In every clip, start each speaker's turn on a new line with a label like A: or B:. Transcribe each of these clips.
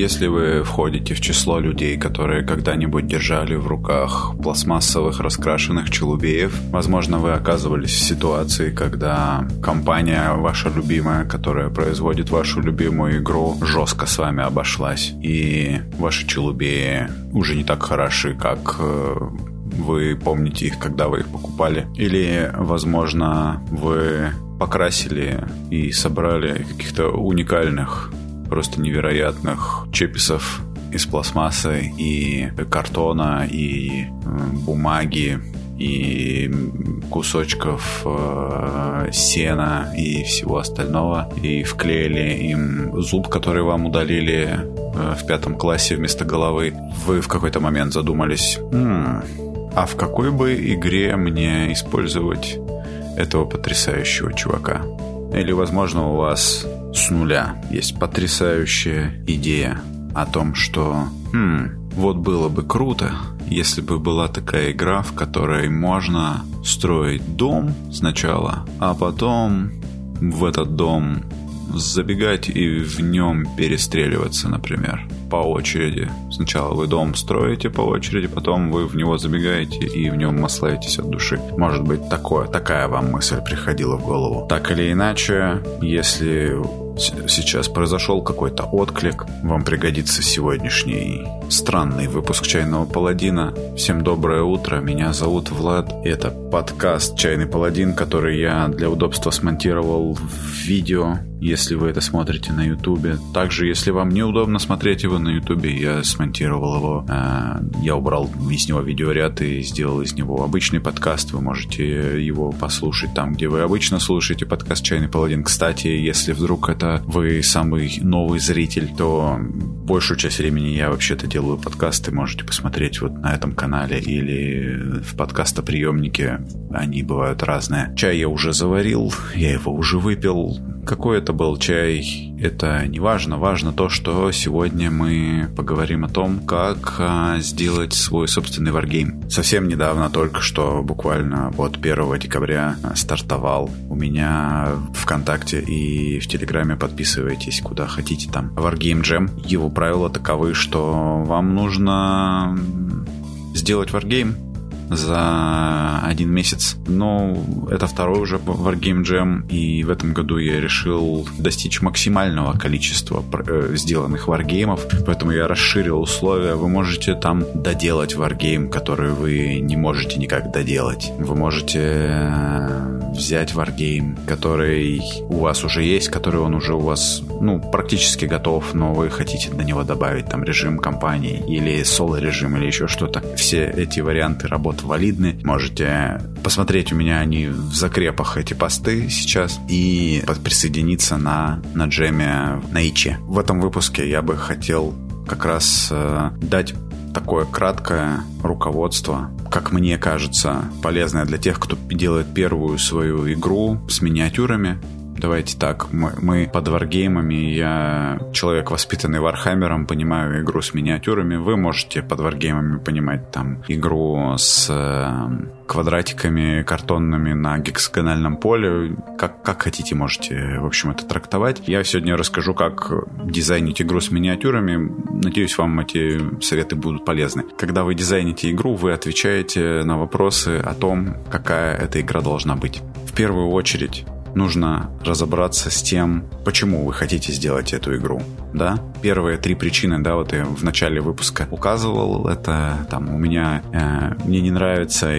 A: Если вы входите в число людей, которые когда-нибудь держали в руках пластмассовых раскрашенных челубеев, возможно, вы оказывались в ситуации, когда компания ваша любимая, которая производит вашу любимую игру, жестко с вами обошлась, и ваши челубеи уже не так хороши, как э, вы помните их, когда вы их покупали. Или, возможно, вы покрасили и собрали каких-то уникальных, просто невероятных чеписов из пластмассы и картона и бумаги и кусочков э, сена и всего остального и вклеили им зуб, который вам удалили э, в пятом классе вместо головы. Вы в какой-то момент задумались, м-м, а в какой бы игре мне использовать этого потрясающего чувака? Или, возможно, у вас с нуля есть потрясающая идея о том, что хм, вот было бы круто, если бы была такая игра, в которой можно строить дом сначала, а потом в этот дом забегать и в нем перестреливаться, например, по очереди. Сначала вы дом строите по очереди, потом вы в него забегаете и в нем маслаетесь от души. Может быть, такое, такая вам мысль приходила в голову. Так или иначе, если сейчас произошел какой-то отклик, вам пригодится сегодняшний странный выпуск «Чайного паладина». Всем доброе утро, меня зовут Влад. Это подкаст «Чайный паладин», который я для удобства смонтировал в видео, если вы это смотрите на ютубе. Также, если вам неудобно смотреть его на ютубе, я смонтировал его, э, я убрал из него видеоряд и сделал из него обычный подкаст. Вы можете его послушать там, где вы обычно слушаете подкаст «Чайный паладин». Кстати, если вдруг это вы самый новый зритель, то большую часть времени я вообще-то делаю подкасты. Можете посмотреть вот на этом канале или в подкастоприемнике. Они бывают разные. Чай я уже заварил, я его уже выпил. Какой это был чай, это не важно. Важно то, что сегодня мы поговорим о том, как а, сделать свой собственный варгейм. Совсем недавно, только что, буквально вот 1 декабря стартовал у меня ВКонтакте и в Телеграме подписывайтесь куда хотите там. Wargame Jam. Его правила таковы, что вам нужно сделать Wargame, за один месяц. Но это второй уже Wargame Jam, и в этом году я решил достичь максимального количества э, сделанных варгеймов, поэтому я расширил условия. Вы можете там доделать варгейм, который вы не можете никак доделать. Вы можете э, взять варгейм, который у вас уже есть, который он уже у вас, ну, практически готов, но вы хотите на него добавить там режим компании или соло-режим или еще что-то. Все эти варианты работы валидны. Можете посмотреть у меня они в закрепах эти посты сейчас и присоединиться на, на джеме на Иче. В этом выпуске я бы хотел как раз э, дать такое краткое руководство, как мне кажется, полезное для тех, кто делает первую свою игру с миниатюрами, Давайте так, мы, мы под варгеймами, я человек, воспитанный Вархаммером, понимаю игру с миниатюрами. Вы можете под варгеймами понимать там игру с э, квадратиками картонными на гексагональном поле. Как, как хотите, можете, в общем, это трактовать. Я сегодня расскажу, как дизайнить игру с миниатюрами. Надеюсь, вам эти советы будут полезны. Когда вы дизайните игру, вы отвечаете на вопросы о том, какая эта игра должна быть. В первую очередь, нужно разобраться с тем, почему вы хотите сделать эту игру, да? Первые три причины, да, вот я в начале выпуска указывал, это там у меня, э, мне не нравится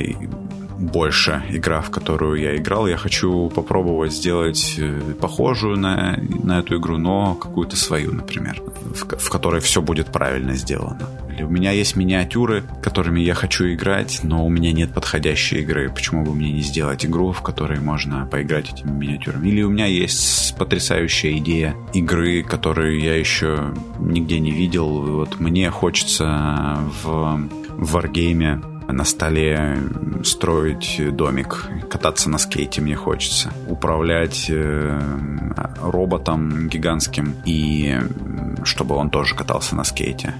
A: больше игра, в которую я играл. Я хочу попробовать сделать э, похожую на, на эту игру, но какую-то свою, например, в, в которой все будет правильно сделано. Или у меня есть миниатюры, которыми я хочу играть, но у меня нет подходящей игры. Почему бы мне не сделать игру, в которой можно поиграть этими миниатюрами? Или у меня есть потрясающая идея игры, которую я еще нигде не видел. Вот мне хочется в в варгейме на столе строить домик, кататься на скейте мне хочется, управлять э, роботом гигантским и чтобы он тоже катался на скейте.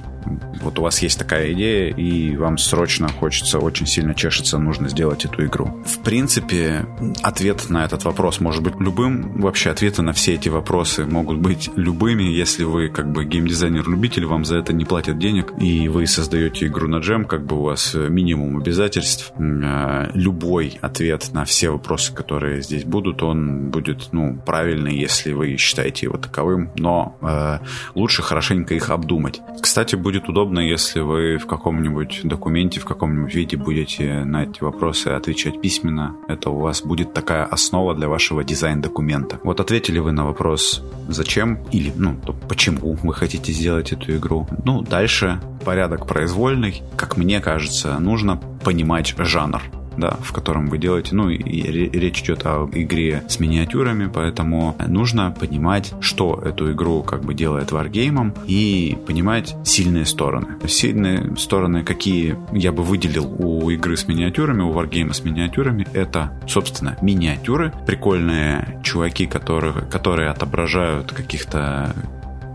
A: Вот у вас есть такая идея, и вам срочно хочется, очень сильно чешется, нужно сделать эту игру. В принципе, ответ на этот вопрос может быть любым. Вообще ответы на все эти вопросы могут быть любыми, если вы как бы геймдизайнер-любитель, вам за это не платят денег, и вы создаете игру на джем, как бы у вас минимум обязательств. Э, любой ответ на все вопросы, которые здесь будут, он будет, ну, правильный, если вы считаете его таковым, но э, лучше хорошенько их обдумать. Кстати, будет удобно, если вы в каком-нибудь документе, в каком-нибудь виде будете на эти вопросы отвечать письменно. Это у вас будет такая основа для вашего дизайн-документа. Вот ответили вы на вопрос, зачем или, ну, почему вы хотите сделать эту игру. Ну, дальше порядок произвольный. Как мне кажется, нужно понимать жанр да, в котором вы делаете. Ну, и речь идет о игре с миниатюрами, поэтому нужно понимать, что эту игру как бы делает варгеймом и понимать сильные стороны. Сильные стороны, какие я бы выделил у игры с миниатюрами, у варгейма с миниатюрами, это, собственно, миниатюры, прикольные чуваки, которые, которые отображают каких-то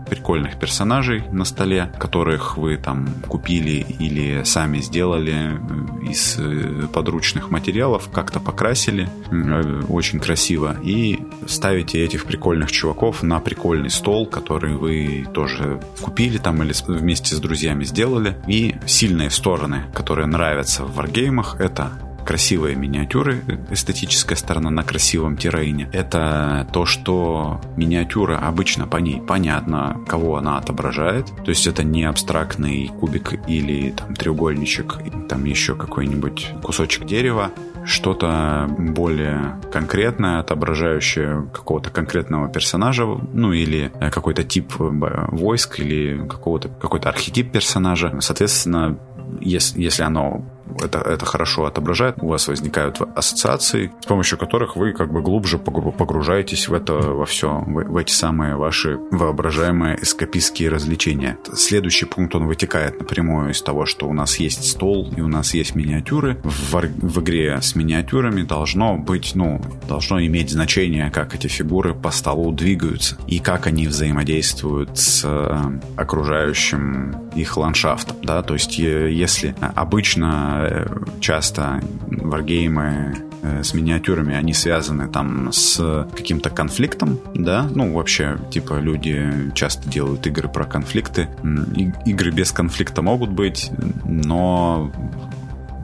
A: прикольных персонажей на столе, которых вы там купили или сами сделали э, из э, подручных материалов, как-то покрасили э, очень красиво и ставите этих прикольных чуваков на прикольный стол, который вы тоже купили там или вместе с друзьями сделали. И сильные стороны, которые нравятся в варгеймах, это красивые миниатюры, эстетическая сторона на красивом террейне. Это то, что миниатюра обычно по ней понятно, кого она отображает. То есть это не абстрактный кубик или там треугольничек, там еще какой-нибудь кусочек дерева, что-то более конкретное, отображающее какого-то конкретного персонажа, ну или какой-то тип войск или какого-то какой-то архетип персонажа. Соответственно, если, если оно это, это хорошо отображает, у вас возникают ассоциации, с помощью которых вы как бы глубже погружаетесь в это, во все, в, в эти самые ваши воображаемые эскапистские развлечения. Следующий пункт, он вытекает напрямую из того, что у нас есть стол и у нас есть миниатюры. В, в игре с миниатюрами должно быть, ну, должно иметь значение, как эти фигуры по столу двигаются и как они взаимодействуют с э, окружающим их ландшафтом, да, то есть если обычно Э, часто варгеймы э, с миниатюрами, они связаны там с каким-то конфликтом, да, ну, вообще, типа, люди часто делают игры про конфликты. Игры без конфликта могут быть, но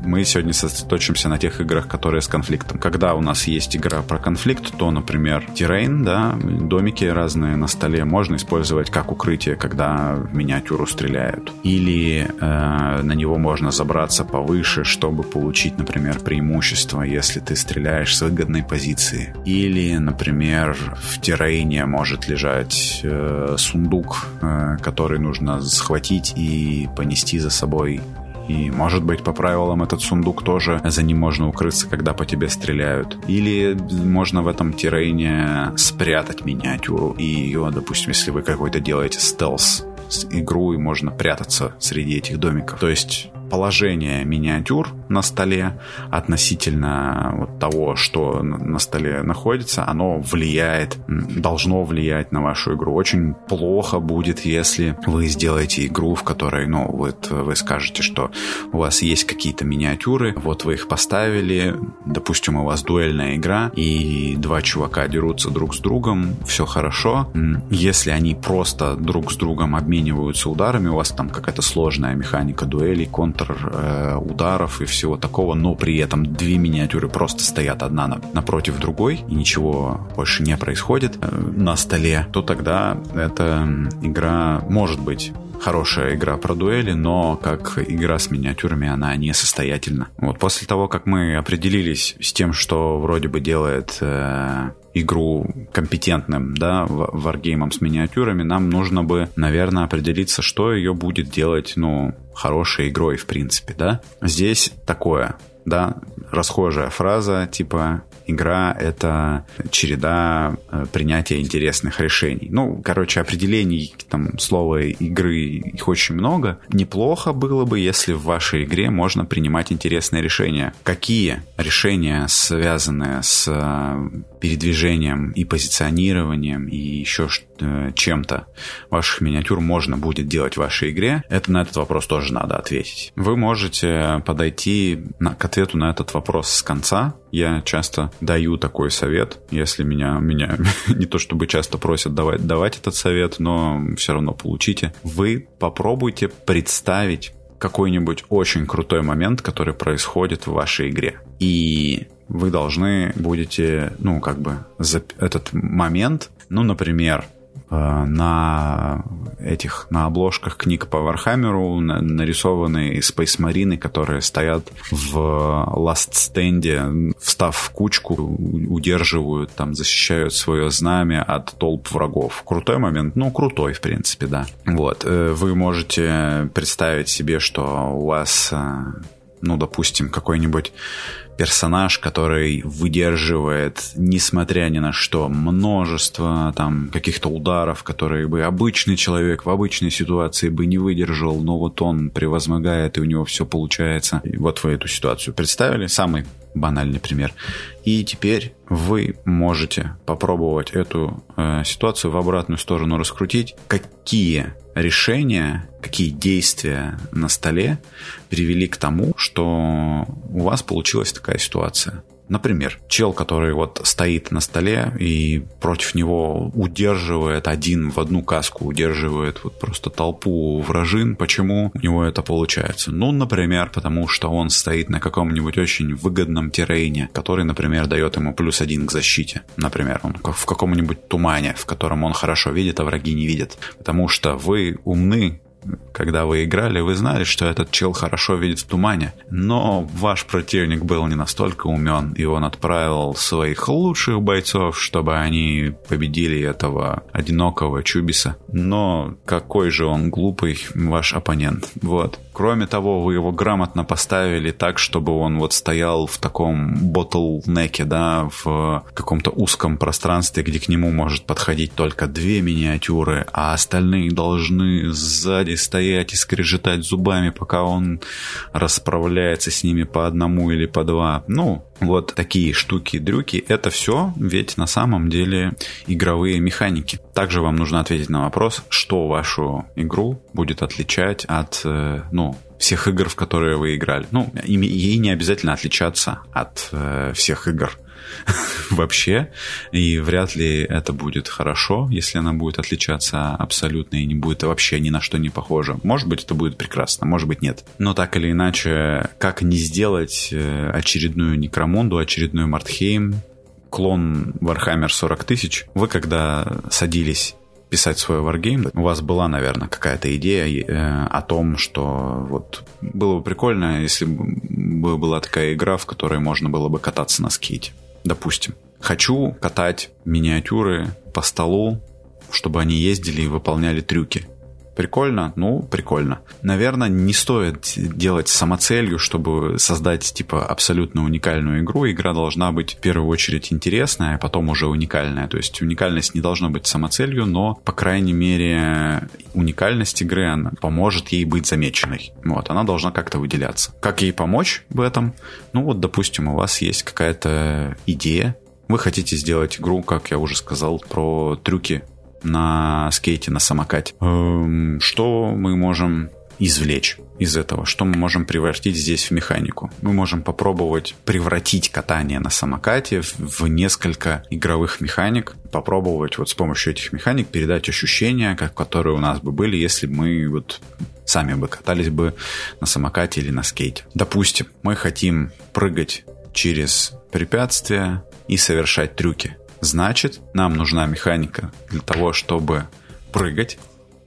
A: мы сегодня сосредоточимся на тех играх, которые с конфликтом. Когда у нас есть игра про конфликт, то, например, террейн, да, домики разные на столе можно использовать как укрытие, когда в миниатюру стреляют. Или э, на него можно забраться повыше, чтобы получить, например, преимущество, если ты стреляешь с выгодной позиции. Или, например, в террейне может лежать э, сундук, э, который нужно схватить и понести за собой и, может быть, по правилам этот сундук тоже за ним можно укрыться, когда по тебе стреляют. Или можно в этом террейне спрятать миниатюру. И ее, допустим, если вы какой-то делаете стелс игру, и можно прятаться среди этих домиков. То есть положение миниатюр на столе относительно вот того, что на столе находится, оно влияет, должно влиять на вашу игру. Очень плохо будет, если вы сделаете игру, в которой, ну, вот вы скажете, что у вас есть какие-то миниатюры, вот вы их поставили, допустим, у вас дуэльная игра, и два чувака дерутся друг с другом, все хорошо. Если они просто друг с другом обмениваются ударами, у вас там какая-то сложная механика дуэлей, контр контр э, и всего такого, но при этом две миниатюры просто стоят одна на, напротив другой, и ничего больше не происходит э, на столе, то тогда эта игра может быть хорошая игра про дуэли, но как игра с миниатюрами она несостоятельна. Вот после того, как мы определились с тем, что вроде бы делает э, игру компетентным, да, варгеймом с миниатюрами, нам нужно бы, наверное, определиться, что ее будет делать, ну, хорошей игрой, в принципе, да. Здесь такое, да, расхожая фраза, типа игра — это череда э, принятия интересных решений. Ну, короче, определений там слова игры их очень много. Неплохо было бы, если в вашей игре можно принимать интересные решения. Какие решения, связанные с э, передвижением и позиционированием и еще э, чем-то ваших миниатюр можно будет делать в вашей игре, это на этот вопрос тоже надо ответить. Вы можете подойти на, к ответу на этот вопрос с конца. Я часто даю такой совет, если меня, меня не то чтобы часто просят давать, давать этот совет, но все равно получите. Вы попробуйте представить какой-нибудь очень крутой момент, который происходит в вашей игре. И вы должны будете, ну, как бы, за этот момент, ну, например, Э, на этих, на обложках книг по Вархаммеру нарисованы Marine, которые стоят в Last Stand, встав в кучку, удерживают, там, защищают свое знамя от толп врагов. Крутой момент? Ну, крутой, в принципе, да. Вот. Э, вы можете представить себе, что у вас, э, ну, допустим, какой-нибудь персонаж, который выдерживает, несмотря ни на что, множество там каких-то ударов, которые бы обычный человек в обычной ситуации бы не выдержал, но вот он превозмогает, и у него все получается. И вот вы эту ситуацию представили, самый банальный пример. И теперь вы можете попробовать эту э, ситуацию в обратную сторону раскрутить. Какие решения, какие действия на столе привели к тому, что у вас получилась такая ситуация. Например, чел, который вот стоит на столе и против него удерживает один в одну каску, удерживает вот просто толпу вражин. Почему у него это получается? Ну, например, потому что он стоит на каком-нибудь очень выгодном террейне, который, например, дает ему плюс один к защите. Например, он в каком-нибудь тумане, в котором он хорошо видит, а враги не видят. Потому что вы умны, когда вы играли, вы знали, что этот чел хорошо видит в тумане, но ваш противник был не настолько умен, и он отправил своих лучших бойцов, чтобы они победили этого одинокого Чубиса. Но какой же он глупый, ваш оппонент. Вот. Кроме того, вы его грамотно поставили так, чтобы он вот стоял в таком ботлнеке, да, в каком-то узком пространстве, где к нему может подходить только две миниатюры, а остальные должны сзади стоять и скрежетать зубами, пока он расправляется с ними по одному или по два. Ну, вот такие штуки-дрюки, это все ведь на самом деле игровые механики. Также вам нужно ответить на вопрос, что вашу игру будет отличать от, э, ну, всех игр, в которые вы играли. Ну, ей не обязательно отличаться от э, всех игр вообще, и вряд ли это будет хорошо, если она будет отличаться абсолютно и не будет вообще ни на что не похожа. Может быть, это будет прекрасно, может быть, нет. Но так или иначе, как не сделать э, очередную Некромунду, очередную Мартхейм, клон Warhammer 40 тысяч, вы когда садились писать свой Wargame, у вас была, наверное, какая-то идея э, о том, что вот было бы прикольно, если бы была такая игра, в которой можно было бы кататься на скейте допустим. Хочу катать миниатюры по столу, чтобы они ездили и выполняли трюки. Прикольно? Ну, прикольно. Наверное, не стоит делать самоцелью, чтобы создать, типа, абсолютно уникальную игру. Игра должна быть в первую очередь интересная, а потом уже уникальная. То есть уникальность не должна быть самоцелью, но, по крайней мере, уникальность игры она поможет ей быть замеченной. Вот, она должна как-то выделяться. Как ей помочь в этом? Ну, вот, допустим, у вас есть какая-то идея, вы хотите сделать игру, как я уже сказал, про трюки на скейте, на самокате. Эм, что мы можем извлечь из этого? Что мы можем превратить здесь в механику? Мы можем попробовать превратить катание на самокате в несколько игровых механик, попробовать вот с помощью этих механик передать ощущения, как, которые у нас бы были, если бы мы вот сами бы катались бы на самокате или на скейте. Допустим, мы хотим прыгать через препятствия и совершать трюки. Значит, нам нужна механика для того, чтобы прыгать.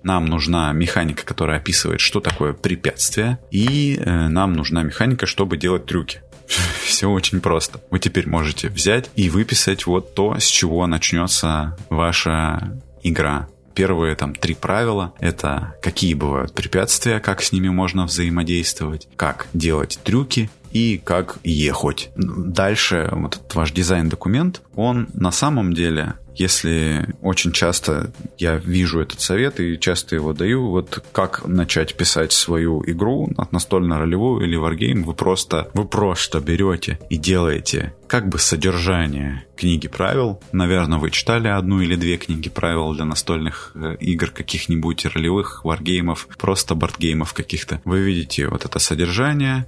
A: Нам нужна механика, которая описывает, что такое препятствие. И э, нам нужна механика, чтобы делать трюки. Все очень просто. Вы теперь можете взять и выписать вот то, с чего начнется ваша игра первые там три правила — это какие бывают препятствия, как с ними можно взаимодействовать, как делать трюки и как ехать. Дальше вот этот ваш дизайн-документ, он на самом деле если очень часто я вижу этот совет и часто его даю, вот как начать писать свою игру, настольно-ролевую или варгейм, вы просто, вы просто берете и делаете как бы содержание книги правил. Наверное, вы читали одну или две книги правил для настольных э, игр каких-нибудь ролевых, варгеймов, просто бордгеймов каких-то. Вы видите вот это содержание,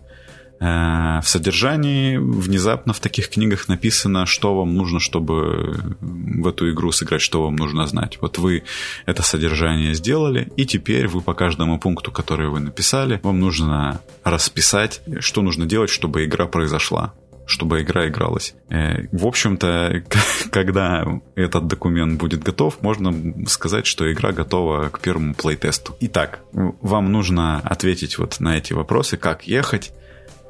A: в содержании внезапно в таких книгах написано, что вам нужно, чтобы в эту игру сыграть, что вам нужно знать. Вот вы это содержание сделали, и теперь вы по каждому пункту, который вы написали, вам нужно расписать, что нужно делать, чтобы игра произошла чтобы игра игралась. Э, в общем-то, когда этот документ будет готов, можно сказать, что игра готова к первому плейтесту. Итак, вам нужно ответить вот на эти вопросы, как ехать,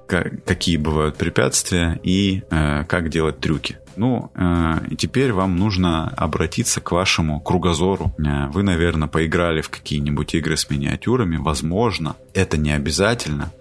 A: какие бывают препятствия и э, как делать трюки. Ну, э, теперь вам нужно обратиться к вашему кругозору. Э, вы, наверное, поиграли в какие-нибудь игры с миниатюрами. Возможно, это не обязательно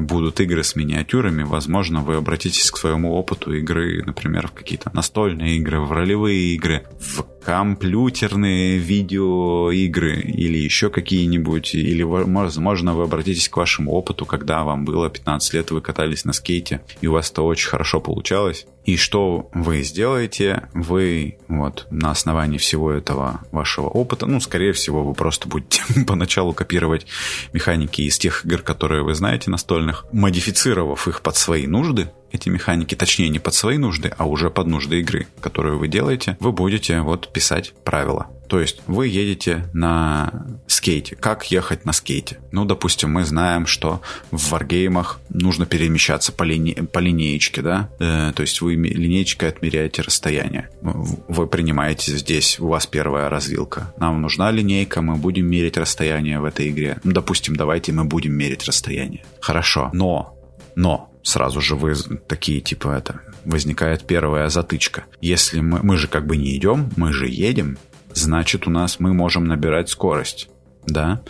A: будут игры с миниатюрами. Возможно, вы обратитесь к своему опыту игры, например, в какие-то настольные игры, в ролевые игры, в компьютерные видеоигры или еще какие-нибудь, или, возможно, вы обратитесь к вашему опыту, когда вам было 15 лет, вы катались на скейте, и у вас это очень хорошо получалось. И что вы сделаете? Вы вот на основании всего этого вашего опыта, ну, скорее всего, вы просто будете поначалу копировать механики из тех игр, которые вы знаете настольных, модифицировав их под свои нужды, эти механики, точнее не под свои нужды, а уже под нужды игры, которую вы делаете, вы будете вот писать правила. То есть вы едете на скейте. Как ехать на скейте? Ну, допустим, мы знаем, что в варгеймах нужно перемещаться по, лини... по линеечке, да? Э, то есть вы линеечкой отмеряете расстояние. Вы принимаете здесь, у вас первая развилка. Нам нужна линейка, мы будем мерить расстояние в этой игре. Ну, допустим, давайте мы будем мерить расстояние. Хорошо, но, но сразу же вы такие, типа, это, возникает первая затычка. Если мы, мы же как бы не идем, мы же едем, значит, у нас мы можем набирать скорость, да.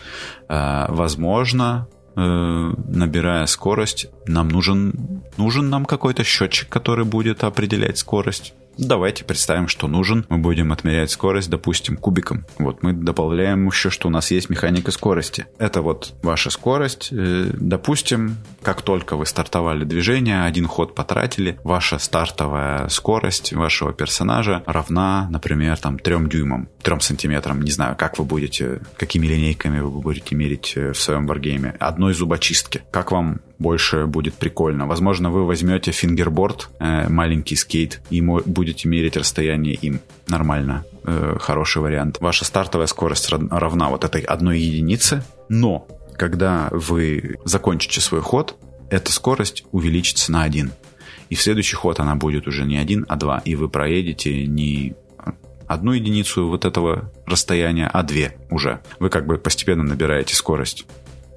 A: А, возможно, э, набирая скорость, нам нужен, нужен нам какой-то счетчик, который будет определять скорость. Давайте представим, что нужен. Мы будем отмерять скорость, допустим, кубиком. Вот мы добавляем еще, что у нас есть механика скорости. Это вот ваша скорость. Э, допустим, как только вы стартовали движение, один ход потратили, ваша стартовая скорость вашего персонажа равна, например, там, 3 дюймам, 3 сантиметрам. Не знаю, как вы будете, какими линейками вы будете мерить э, в своем варгейме. Одной зубочистки. Как вам больше будет прикольно. Возможно, вы возьмете фингерборд, э, маленький скейт, и будете мерить расстояние им. Нормально. Э, хороший вариант. Ваша стартовая скорость равна вот этой одной единице, но когда вы закончите свой ход, эта скорость увеличится на один. И в следующий ход она будет уже не один, а два. И вы проедете не одну единицу вот этого расстояния, а две уже. Вы как бы постепенно набираете скорость.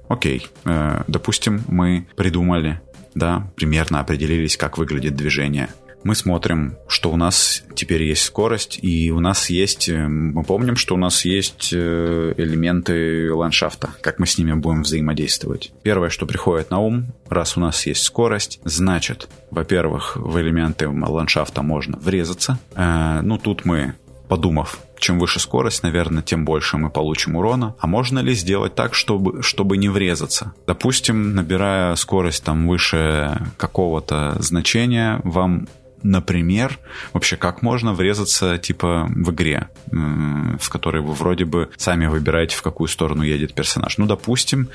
A: Окей, э, допустим, мы придумали, да, примерно определились, как выглядит движение. Мы смотрим, что у нас теперь есть скорость, и у нас есть, э, мы помним, что у нас есть э, элементы ландшафта, как мы с ними будем взаимодействовать. Первое, что приходит на ум, раз у нас есть скорость, значит, во-первых, в элементы ландшафта можно врезаться. Э, ну, тут мы подумав, чем выше скорость, наверное, тем больше мы получим урона. А можно ли сделать так, чтобы, чтобы не врезаться? Допустим, набирая скорость там выше какого-то значения, вам например, вообще как можно врезаться типа в игре, в которой вы вроде бы сами выбираете, в какую сторону едет персонаж. Ну, допустим,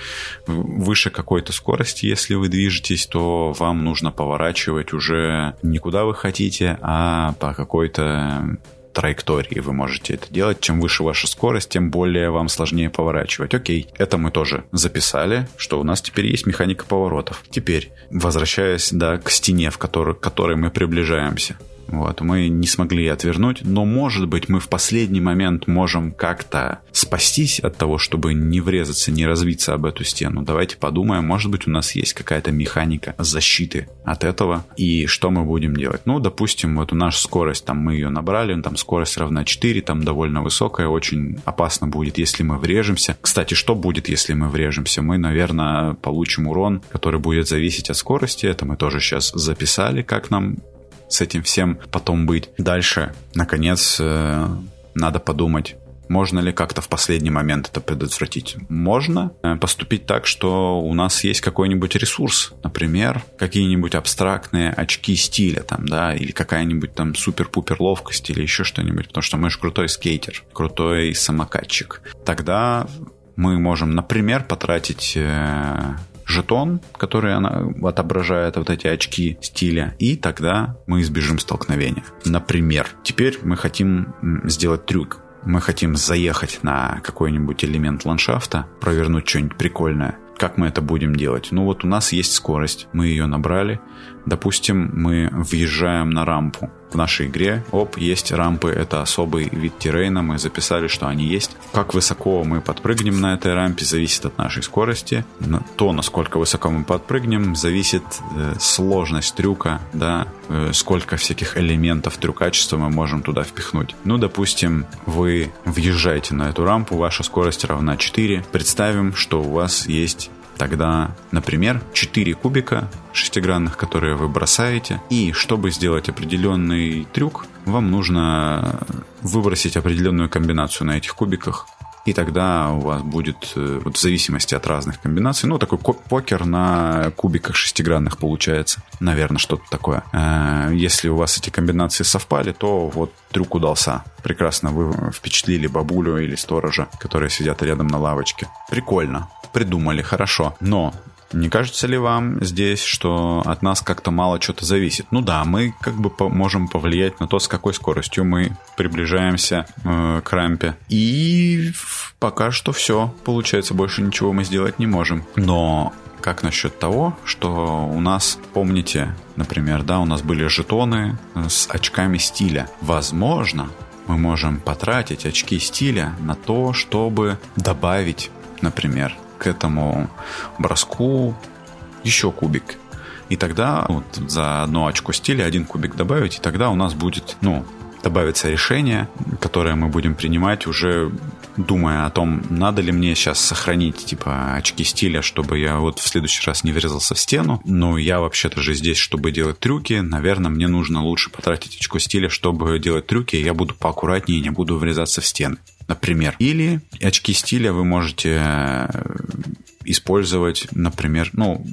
A: выше какой-то скорости, если вы движетесь, то вам нужно поворачивать уже не куда вы хотите, а по какой-то траектории вы можете это делать. Чем выше ваша скорость, тем более вам сложнее поворачивать. Окей, это мы тоже записали, что у нас теперь есть механика поворотов. Теперь, возвращаясь да, к стене, в которой, к которой мы приближаемся. Вот, мы не смогли отвернуть, но, может быть, мы в последний момент можем как-то спастись от того, чтобы не врезаться, не развиться об эту стену. Давайте подумаем, может быть, у нас есть какая-то механика защиты от этого, и что мы будем делать? Ну, допустим, вот у нас скорость, там мы ее набрали, там скорость равна 4, там довольно высокая, очень опасно будет, если мы врежемся. Кстати, что будет, если мы врежемся? Мы, наверное, получим урон, который будет зависеть от скорости, это мы тоже сейчас записали, как нам с этим всем потом быть. Дальше, наконец, э, надо подумать, можно ли как-то в последний момент это предотвратить? Можно э, поступить так, что у нас есть какой-нибудь ресурс, например, какие-нибудь абстрактные очки стиля там, да, или какая-нибудь там супер-пупер ловкость или еще что-нибудь, потому что мы же крутой скейтер, крутой самокатчик. Тогда мы можем, например, потратить э, жетон, который она отображает вот эти очки стиля, и тогда мы избежим столкновения. Например, теперь мы хотим сделать трюк мы хотим заехать на какой-нибудь элемент ландшафта, провернуть что-нибудь прикольное. Как мы это будем делать? Ну вот у нас есть скорость, мы ее набрали. Допустим, мы въезжаем на рампу в нашей игре, оп, есть рампы, это особый вид террейна, мы записали, что они есть. Как высоко мы подпрыгнем на этой рампе, зависит от нашей скорости. То, насколько высоко мы подпрыгнем, зависит э, сложность трюка, да, э, сколько всяких элементов трюкачества мы можем туда впихнуть. Ну, допустим, вы въезжаете на эту рампу, ваша скорость равна 4. Представим, что у вас есть Тогда, например, 4 кубика шестигранных, которые вы бросаете. И чтобы сделать определенный трюк, вам нужно выбросить определенную комбинацию на этих кубиках. И тогда у вас будет, э, вот в зависимости от разных комбинаций, ну, такой покер на кубиках шестигранных получается. Наверное, что-то такое. Э, если у вас эти комбинации совпали, то вот трюк удался. Прекрасно вы впечатлили бабулю или сторожа, которые сидят рядом на лавочке. Прикольно придумали, хорошо. Но не кажется ли вам здесь, что от нас как-то мало что-то зависит? Ну да, мы как бы по можем повлиять на то, с какой скоростью мы приближаемся э, к рампе. И пока что все. Получается, больше ничего мы сделать не можем. Но как насчет того, что у нас, помните, например, да, у нас были жетоны с очками стиля. Возможно, мы можем потратить очки стиля на то, чтобы добавить, например, к этому броску еще кубик. И тогда вот за одну очко стиля один кубик добавить, и тогда у нас будет, ну, добавится решение, которое мы будем принимать уже думая о том, надо ли мне сейчас сохранить, типа, очки стиля, чтобы я вот в следующий раз не врезался в стену. Но я вообще-то же здесь, чтобы делать трюки. Наверное, мне нужно лучше потратить очко стиля, чтобы делать трюки, и я буду поаккуратнее не буду врезаться в стены например. Или очки стиля вы можете э, использовать, например, ну,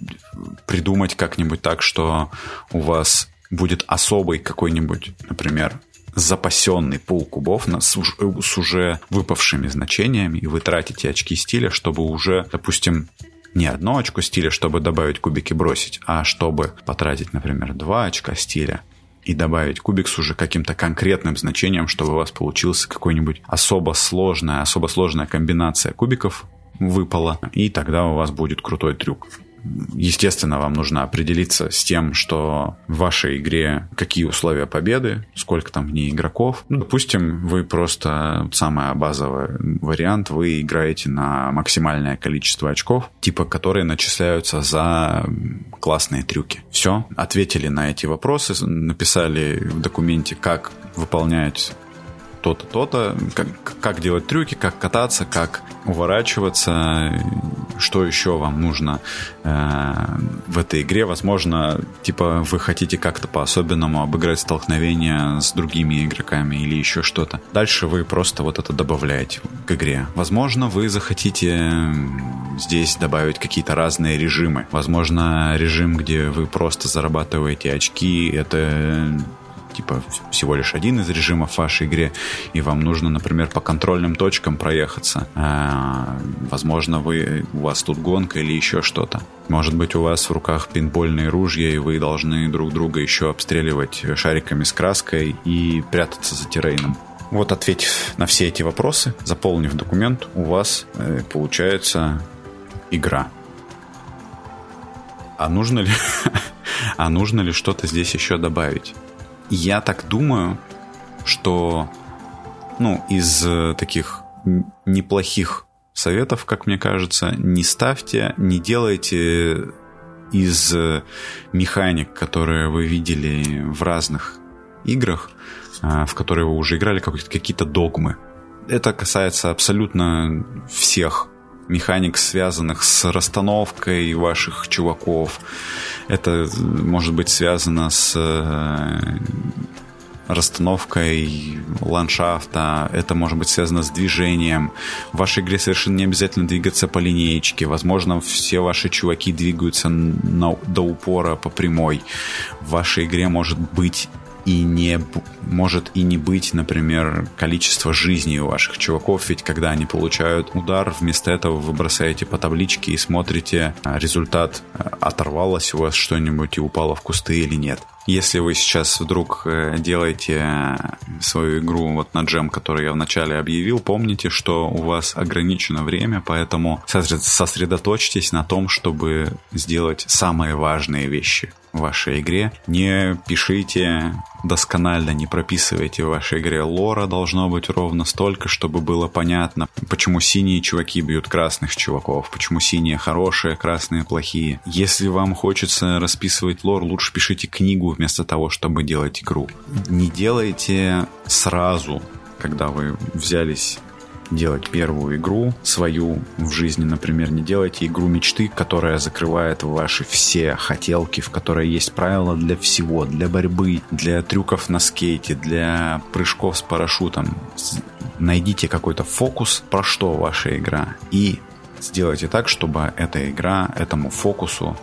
A: придумать как-нибудь так, что у вас будет особый какой-нибудь, например, запасенный пул кубов с, с уже выпавшими значениями, и вы тратите очки стиля, чтобы уже, допустим, не одно очко стиля, чтобы добавить кубики бросить, а чтобы потратить, например, два очка стиля, и добавить кубик с уже каким-то конкретным значением, чтобы у вас получился какой-нибудь особо сложная, особо сложная комбинация кубиков выпала, и тогда у вас будет крутой трюк. Естественно, вам нужно определиться с тем, что в вашей игре какие условия победы, сколько там в ней игроков. Ну, допустим, вы просто самый базовый вариант, вы играете на максимальное количество очков, типа которые начисляются за классные трюки. Все, ответили на эти вопросы, написали в документе, как выполнять то-то, то-то, как, как делать трюки, как кататься, как уворачиваться, что еще вам нужно э, в этой игре. Возможно, типа вы хотите как-то по-особенному обыграть столкновение с другими игроками или еще что-то. Дальше вы просто вот это добавляете к игре. Возможно, вы захотите здесь добавить какие-то разные режимы. Возможно, режим, где вы просто зарабатываете очки, это типа всего лишь один из режимов в вашей игре, и вам нужно, например, по контрольным точкам проехаться. А, возможно, вы, у вас тут гонка или еще что-то. Может быть, у вас в руках пинбольные ружья, и вы должны друг друга еще обстреливать шариками с краской и прятаться за террейном. Вот ответив на все эти вопросы, заполнив документ, у вас э, получается игра. А нужно ли, а нужно ли что-то здесь еще добавить? Я так думаю, что ну, из э, таких неплохих советов, как мне кажется, не ставьте, не делайте из э, механик, которые вы видели в разных играх, э, в которые вы уже играли, какие-то догмы. Это касается абсолютно всех механик, связанных с расстановкой ваших чуваков, Это может быть связано с э, расстановкой ландшафта, это может быть связано с движением. В вашей игре совершенно не обязательно двигаться по линеечке. Возможно, все ваши чуваки двигаются на, до упора по прямой. В вашей игре может быть и не может и не быть, например, количество жизней у ваших чуваков, ведь когда они получают удар, вместо этого вы бросаете по табличке и смотрите а, результат, а, оторвалось у вас что-нибудь и упало в кусты или нет. Если вы сейчас вдруг э, делаете э, свою игру вот на джем, который я вначале объявил, помните, что у вас ограничено время, поэтому сосредоточьтесь на том, чтобы сделать самые важные вещи в вашей игре. Не пишите досконально, не прописывайте в вашей игре лора, должно быть ровно столько, чтобы было понятно, почему синие чуваки бьют красных чуваков, почему синие хорошие, красные плохие. Если вам хочется расписывать лор, лучше пишите книгу вместо того, чтобы делать игру. Не делайте сразу, когда вы взялись делать первую игру свою в жизни, например, не делайте игру мечты, которая закрывает ваши все хотелки, в которой есть правила для всего, для борьбы, для трюков на скейте, для прыжков с парашютом. Найдите какой-то фокус, про что ваша игра, и сделайте так, чтобы эта игра этому фокусу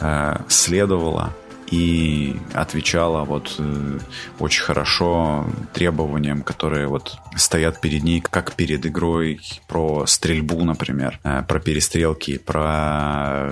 A: э, следовала и отвечала вот э, очень хорошо требованиям, которые вот стоят перед ней, как перед игрой про стрельбу, например, э, про перестрелки, про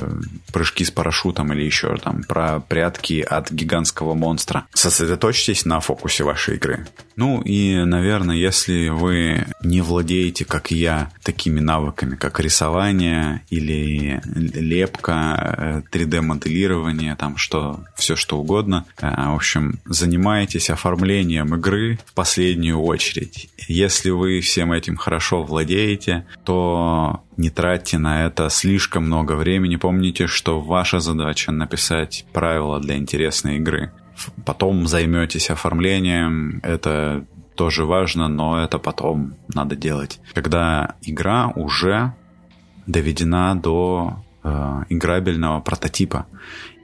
A: прыжки с парашютом или еще там, про прятки от гигантского монстра. Сосредоточьтесь на фокусе вашей игры. Ну и, наверное, если вы не владеете, как я, такими навыками, как рисование или лепка, 3D-моделирование, э, там что, все что угодно, э, в общем, занимаетесь оформлением игры в последнюю очередь. Если вы всем этим хорошо владеете, то не тратьте на это слишком много времени. Помните, что ваша задача написать правила для интересной игры потом займетесь оформлением, это тоже важно, но это потом надо делать. Когда игра уже доведена до э, играбельного прототипа.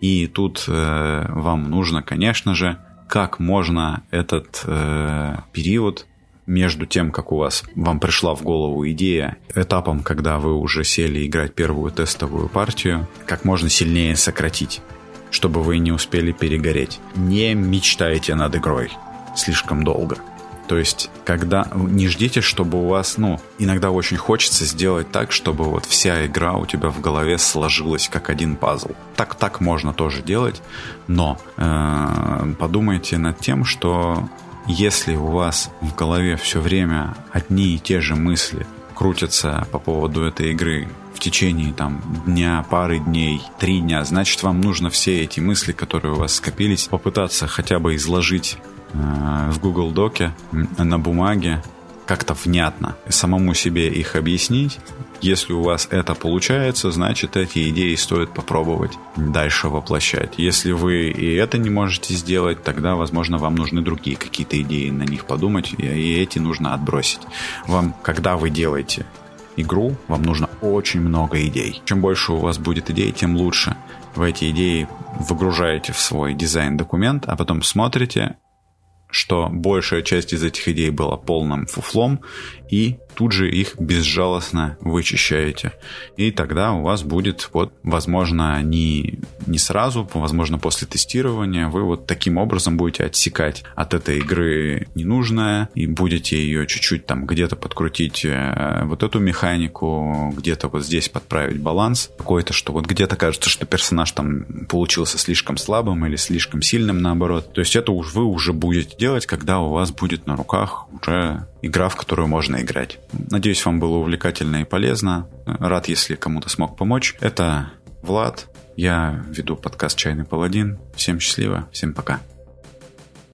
A: И тут э, вам нужно, конечно же, как можно этот э, период между тем, как у вас вам пришла в голову идея, этапом, когда вы уже сели играть первую тестовую партию, как можно сильнее сократить чтобы вы не успели перегореть. Не мечтайте над игрой слишком долго. То есть, когда не ждите, чтобы у вас, ну, иногда очень хочется сделать так, чтобы вот вся игра у тебя в голове сложилась как один пазл. Так, так можно тоже делать, но э, подумайте над тем, что если у вас в голове все время одни и те же мысли крутятся по поводу этой игры, в течение там дня, пары дней, три дня, значит вам нужно все эти мысли, которые у вас скопились, попытаться хотя бы изложить в Google Доке на бумаге как-то внятно, самому себе их объяснить. Если у вас это получается, значит эти идеи стоит попробовать дальше воплощать. Если вы и это не можете сделать, тогда, возможно, вам нужны другие какие-то идеи на них подумать, и эти нужно отбросить. Вам, когда вы делаете игру, вам нужно очень много идей. Чем больше у вас будет идей, тем лучше. Вы эти идеи выгружаете в свой дизайн-документ, а потом смотрите, что большая часть из этих идей была полным фуфлом, и тут же их безжалостно вычищаете. И тогда у вас будет, вот, возможно, не, не сразу, возможно, после тестирования, вы вот таким образом будете отсекать от этой игры ненужное, и будете ее чуть-чуть там где-то подкрутить э, вот эту механику, где-то вот здесь подправить баланс какой-то, что вот где-то кажется, что персонаж там получился слишком слабым или слишком сильным, наоборот. То есть это уж вы уже будете делать, когда у вас будет на руках уже игра, в которую можно играть. Надеюсь, вам было увлекательно и полезно. Рад, если кому-то смог помочь. Это Влад. Я веду подкаст «Чайный паладин». Всем счастливо, всем пока.